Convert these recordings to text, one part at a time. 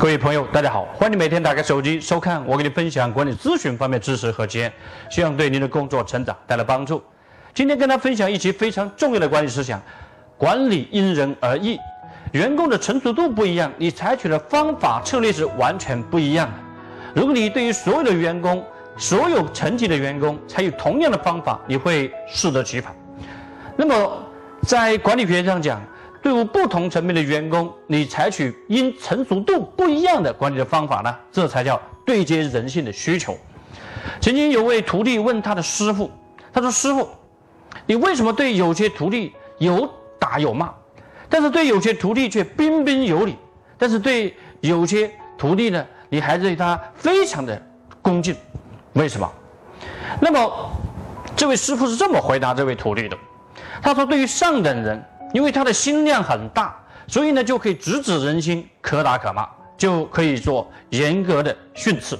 各位朋友，大家好，欢迎每天打开手机收看我给你分享管理咨询方面知识和经验，希望对您的工作成长带来帮助。今天跟大家分享一期非常重要的管理思想：管理因人而异，员工的成熟度不一样，你采取的方法策略是完全不一样的。如果你对于所有的员工、所有层级的员工采取同样的方法，你会适得其反。那么在管理学上讲，对于不同层面的员工，你采取因成熟度不一样的管理的方法呢？这才叫对接人性的需求。曾经有位徒弟问他的师傅：“他说，师傅，你为什么对有些徒弟有打有骂，但是对有些徒弟却彬彬有礼？但是对有些徒弟呢，你还对他非常的恭敬？为什么？”那么这位师傅是这么回答这位徒弟的：“他说，对于上等人。”因为他的心量很大，所以呢就可以直指人心，可打可骂，就可以做严格的训斥；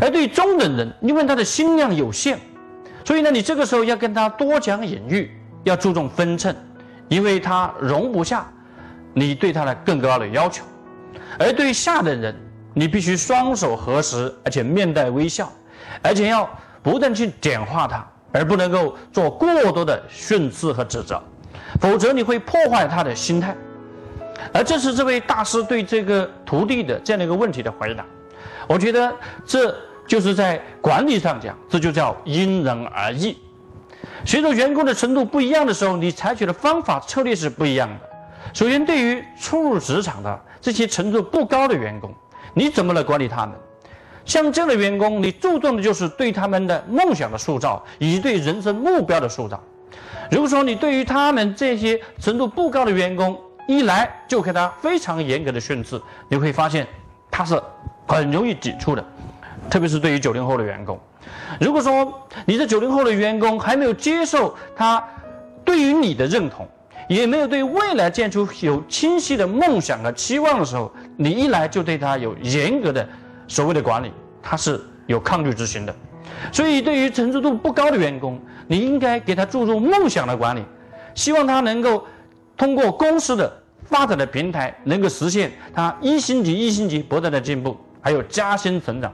而对中等人，因为他的心量有限，所以呢你这个时候要跟他多讲隐喻，要注重分寸，因为他容不下你对他的更高的要求；而对下等人，你必须双手合十，而且面带微笑，而且要不断去点化他，而不能够做过多的训斥和指责。否则你会破坏他的心态，而这是这位大师对这个徒弟的这样的一个问题的回答。我觉得这就是在管理上讲，这就叫因人而异。随着员工的程度不一样的时候，你采取的方法策略是不一样的。首先，对于初入职场的这些程度不高的员工，你怎么来管理他们？像这样的员工，你注重的就是对他们的梦想的塑造，以及对人生目标的塑造。如果说你对于他们这些程度不高的员工一来就给他非常严格的训斥，你会发现他是很容易抵触的，特别是对于九零后的员工。如果说你的九零后的员工还没有接受他对于你的认同，也没有对未来建出有清晰的梦想和期望的时候，你一来就对他有严格的所谓的管理，他是有抗拒之心的。所以，对于成熟度不高的员工，你应该给他注入梦想的管理，希望他能够通过公司的发展的平台，能够实现他一星级一星级不断的进步，还有加薪成长。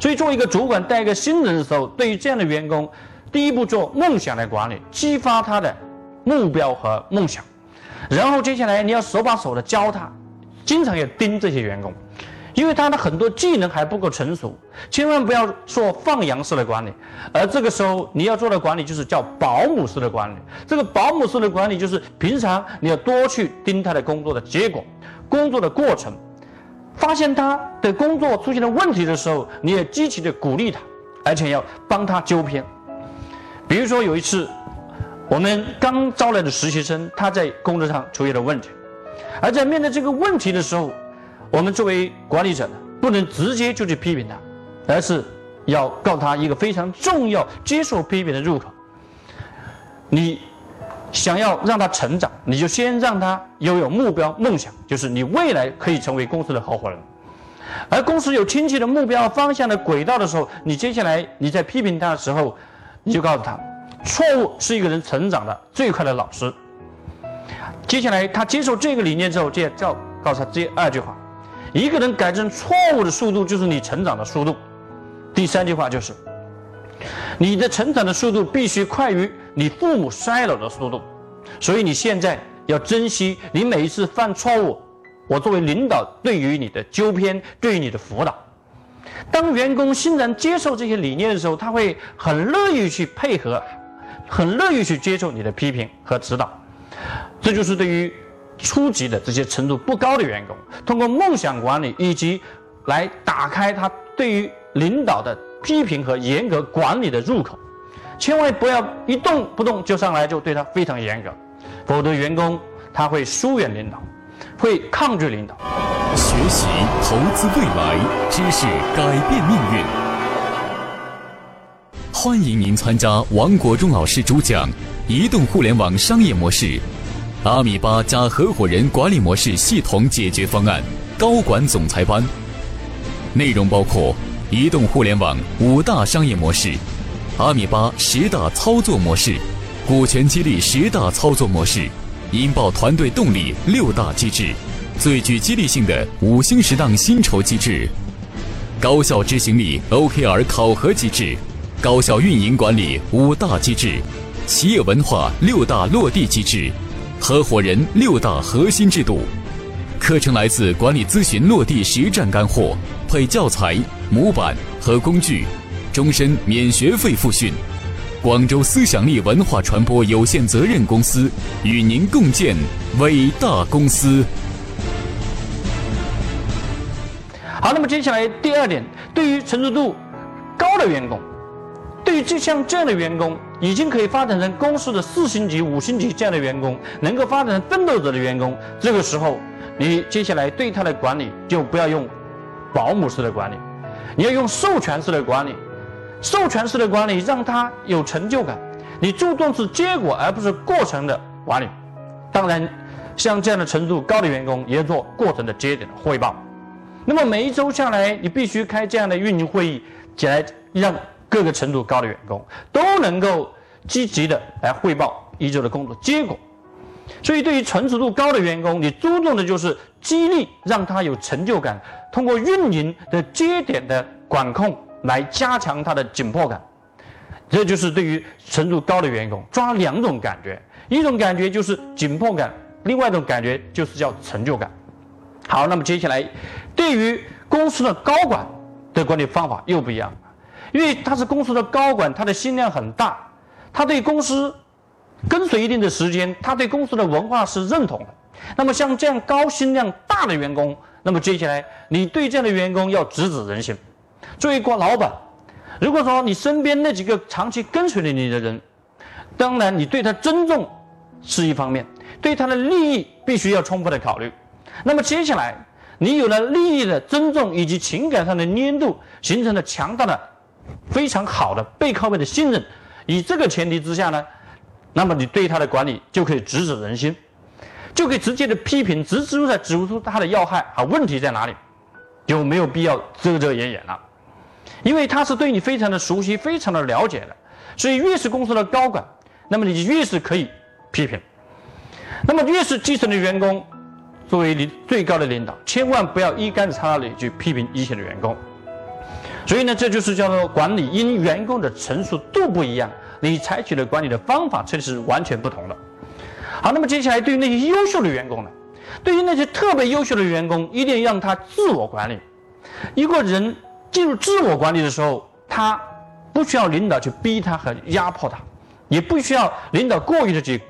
所以，作为一个主管带一个新人的时候，对于这样的员工，第一步做梦想的管理，激发他的目标和梦想，然后接下来你要手把手的教他，经常要盯这些员工。因为他的很多技能还不够成熟，千万不要做放羊式的管理，而这个时候你要做的管理就是叫保姆式的管理。这个保姆式的管理就是平常你要多去盯他的工作的结果、工作的过程，发现他的工作出现了问题的时候，你也积极的鼓励他，而且要帮他纠偏。比如说有一次，我们刚招来的实习生，他在工作上出现了问题，而在面对这个问题的时候。我们作为管理者呢，不能直接就去批评他，而是要告诉他一个非常重要、接受批评的入口。你想要让他成长，你就先让他拥有目标、梦想，就是你未来可以成为公司的合伙人。而公司有清晰的目标、方向的轨道的时候，你接下来你在批评他的时候，你就告诉他，错误是一个人成长的最快的老师。接下来他接受这个理念之后，接着告诉他这二句话。一个人改正错误的速度，就是你成长的速度。第三句话就是，你的成长的速度必须快于你父母衰老的速度。所以你现在要珍惜你每一次犯错误，我作为领导对于你的纠偏，对于你的辅导。当员工欣然接受这些理念的时候，他会很乐意去配合，很乐意去接受你的批评和指导。这就是对于。初级的这些程度不高的员工，通过梦想管理以及来打开他对于领导的批评和严格管理的入口，千万不要一动不动就上来就对他非常严格，否则员工他会疏远领导，会抗拒领导。学习投资未来，知识改变命运。欢迎您参加王国忠老师主讲《移动互联网商业模式：阿米巴加合伙人管理模式系统解决方案》高管总裁班。内容包括移动互联网五大商业模式、阿米巴十大操作模式、股权激励十大操作模式、引爆团队动力六大机制、最具激励性的五星十档薪酬机制、高效执行力 OKR 考核机制。高效运营管理五大机制，企业文化六大落地机制，合伙人六大核心制度。课程来自管理咨询落地实战干货，配教材、模板和工具，终身免学费复训。广州思想力文化传播有限责任公司与您共建伟大公司。好，那么接下来第二点，对于成熟度高的员工。对于就像这样的员工，已经可以发展成公司的四星级、五星级这样的员工，能够发展成奋斗者的员工，这个时候，你接下来对他的管理就不要用保姆式的管理，你要用授权式的管理。授权式的管理让他有成就感，你注重是结果而不是过程的管理。当然，像这样的程度高的员工，也要做过程的节点的汇报。那么每一周下来，你必须开这样的运营会议，起来让。各个程度高的员工都能够积极的来汇报一周的工作结果，所以对于成熟度高的员工，你注重的就是激励，让他有成就感，通过运营的节点的管控来加强他的紧迫感。这就是对于程度高的员工抓两种感觉，一种感觉就是紧迫感，另外一种感觉就是叫成就感。好，那么接下来对于公司的高管的管理方法又不一样。因为他是公司的高管，他的心量很大，他对公司跟随一定的时间，他对公司的文化是认同的。那么像这样高心量大的员工，那么接下来你对这样的员工要直指人心。作为一个老板，如果说你身边那几个长期跟随着你的人，当然你对他尊重是一方面，对他的利益必须要充分的考虑。那么接下来你有了利益的尊重以及情感上的粘度，形成了强大的。非常好的背靠背的信任，以这个前提之下呢，那么你对他的管理就可以直指人心，就可以直接的批评，直指出指出他的要害啊问题在哪里，就没有必要遮遮掩掩了，因为他是对你非常的熟悉，非常的了解的，所以越是公司的高管，那么你越是可以批评，那么越是基层的员工，作为你最高的领导，千万不要一竿子插到里去批评一线的员工。所以呢，这就是叫做管理，因员工的成熟度不一样，你采取的管理的方法这是完全不同的。好，那么接下来对于那些优秀的员工呢？对于那些特别优秀的员工，一定让他自我管理。一个人进入自我管理的时候，他不需要领导去逼他和压迫他，也不需要领导过于的去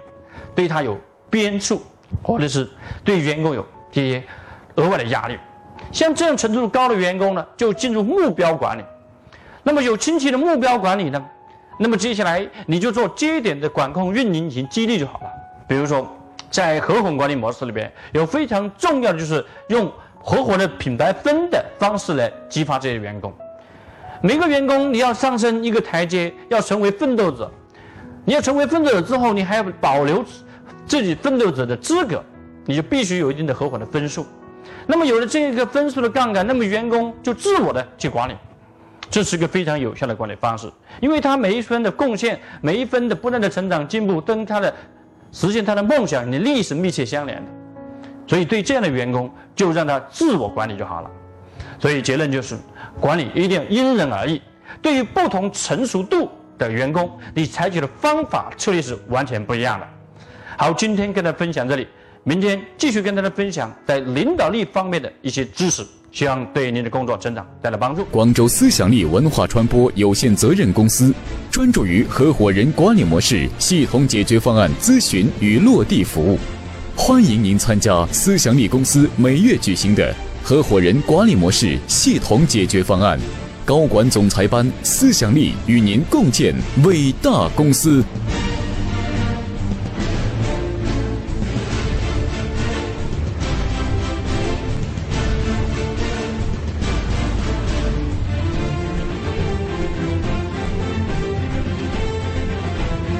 对他有鞭策，或者是对员工有这些额外的压力。像这样程度高的员工呢，就进入目标管理。那么有清晰的目标管理呢，那么接下来你就做节点的管控、运营及激励就好了。比如说，在合伙管理模式里边，有非常重要的就是用合伙的品牌分的方式来激发这些员工。每个员工你要上升一个台阶，要成为奋斗者。你要成为奋斗者之后，你还要保留自己奋斗者的资格，你就必须有一定的合伙的分数。那么有了这个分数的杠杆，那么员工就自我的去管理，这是个非常有效的管理方式，因为他每一分的贡献，每一分的不断的成长进步，跟他的实现他的梦想，你利益是密切相连的。所以对这样的员工，就让他自我管理就好了。所以结论就是，管理一定要因人而异。对于不同成熟度的员工，你采取的方法策略是完全不一样的。好，今天跟大家分享这里。明天继续跟大家分享在领导力方面的一些知识，希望对您的工作成长带来帮助。广州思想力文化传播有限责任公司专注于合伙人管理模式系统解决方案咨询与落地服务，欢迎您参加思想力公司每月举行的合伙人管理模式系统解决方案高管总裁班，思想力与您共建伟大公司。